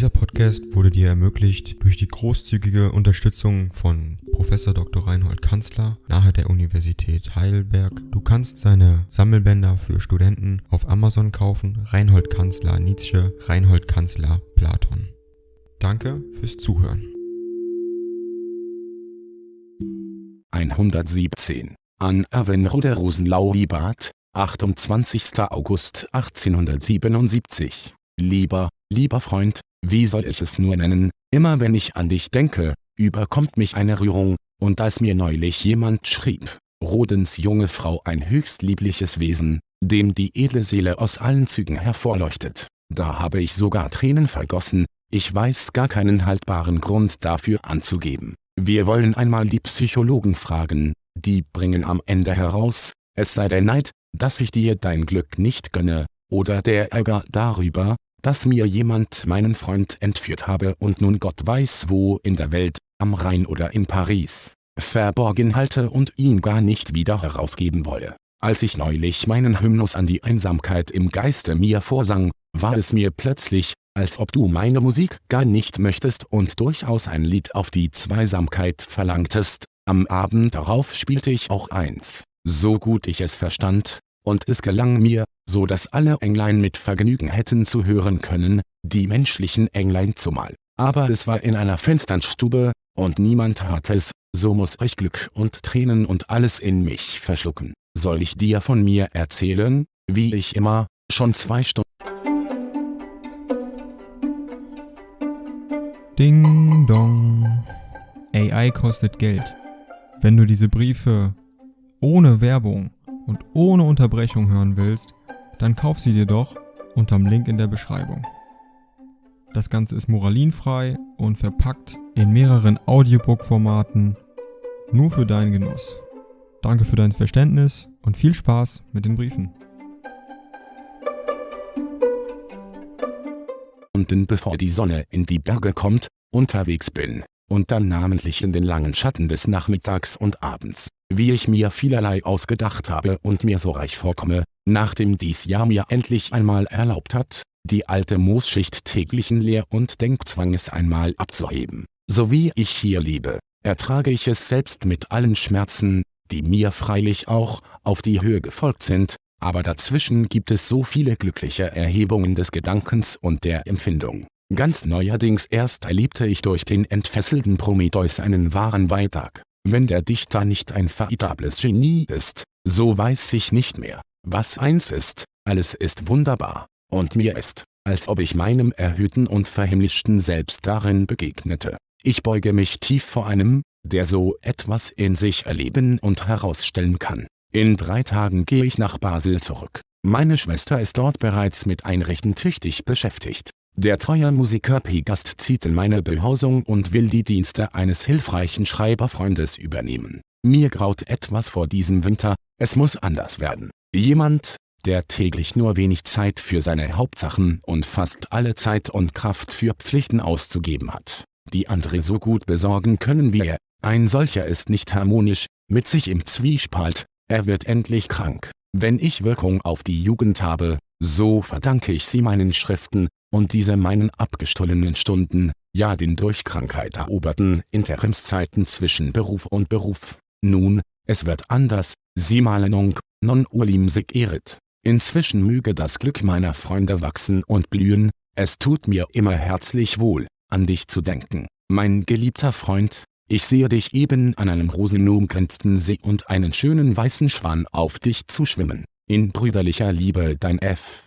Dieser Podcast wurde dir ermöglicht durch die großzügige Unterstützung von Professor Dr. Reinhold Kanzler nahe der Universität Heidelberg. Du kannst seine Sammelbänder für Studenten auf Amazon kaufen. Reinhold Kanzler Nietzsche, Reinhold Kanzler Platon. Danke fürs Zuhören. 117 an Avenrode Rosenlau-Liebart, 28. August 1877. Lieber, lieber Freund, wie soll ich es nur nennen, immer wenn ich an dich denke, überkommt mich eine Rührung, und als mir neulich jemand schrieb, Rodens junge Frau ein höchst liebliches Wesen, dem die edle Seele aus allen Zügen hervorleuchtet, da habe ich sogar Tränen vergossen, ich weiß gar keinen haltbaren Grund dafür anzugeben. Wir wollen einmal die Psychologen fragen, die bringen am Ende heraus, es sei der Neid, dass ich dir dein Glück nicht gönne, oder der Ärger darüber, dass mir jemand meinen Freund entführt habe und nun Gott weiß wo in der Welt, am Rhein oder in Paris, verborgen halte und ihn gar nicht wieder herausgeben wolle. Als ich neulich meinen Hymnus an die Einsamkeit im Geiste mir vorsang, war es mir plötzlich, als ob du meine Musik gar nicht möchtest und durchaus ein Lied auf die Zweisamkeit verlangtest. Am Abend darauf spielte ich auch eins, so gut ich es verstand, und es gelang mir, so dass alle Englein mit Vergnügen hätten zu hören können, die menschlichen Englein zumal. Aber es war in einer Fensternstube, und niemand hat es, so muss ich Glück und Tränen und alles in mich verschlucken. Soll ich dir von mir erzählen, wie ich immer, schon zwei Stunden Ding dong. AI kostet Geld. Wenn du diese Briefe ohne Werbung und ohne Unterbrechung hören willst, dann kauf sie dir doch unterm Link in der Beschreibung. Das Ganze ist moralinfrei und verpackt in mehreren Audiobook-Formaten nur für deinen Genuss. Danke für dein Verständnis und viel Spaß mit den Briefen. Stunden bevor die Sonne in die Berge kommt, unterwegs bin, und dann namentlich in den langen Schatten des Nachmittags und Abends, wie ich mir vielerlei ausgedacht habe und mir so reich vorkomme, nachdem dies Jahr mir endlich einmal erlaubt hat, die alte Moosschicht täglichen Lehr- und Denkzwanges einmal abzuheben. So wie ich hier lebe, ertrage ich es selbst mit allen Schmerzen, die mir freilich auch auf die Höhe gefolgt sind, aber dazwischen gibt es so viele glückliche Erhebungen des Gedankens und der Empfindung. Ganz neuerdings erst erlebte ich durch den entfesselten Prometheus einen wahren Weitag. Wenn der Dichter nicht ein veritables Genie ist, so weiß ich nicht mehr, was eins ist, alles ist wunderbar, und mir ist, als ob ich meinem erhöhten und verhimmlischten Selbst darin begegnete. Ich beuge mich tief vor einem, der so etwas in sich erleben und herausstellen kann. In drei Tagen gehe ich nach Basel zurück. Meine Schwester ist dort bereits mit Einrichten tüchtig beschäftigt. Der treue Musiker Pegast zieht in meine Behausung und will die Dienste eines hilfreichen Schreiberfreundes übernehmen. Mir graut etwas vor diesem Winter, es muss anders werden. Jemand, der täglich nur wenig Zeit für seine Hauptsachen und fast alle Zeit und Kraft für Pflichten auszugeben hat, die andere so gut besorgen können wie er. Ein solcher ist nicht harmonisch, mit sich im Zwiespalt, er wird endlich krank. Wenn ich Wirkung auf die Jugend habe, so verdanke ich sie meinen Schriften, und diese meinen abgestollenen Stunden, ja den durch Krankheit eroberten Interimszeiten zwischen Beruf und Beruf. Nun, es wird anders, sie malen non ulim sig erit. Inzwischen möge das Glück meiner Freunde wachsen und blühen, es tut mir immer herzlich wohl, an dich zu denken, mein geliebter Freund, ich sehe dich eben an einem rosenumgrenzten See und einen schönen weißen Schwan auf dich zuschwimmen. In brüderlicher Liebe dein F.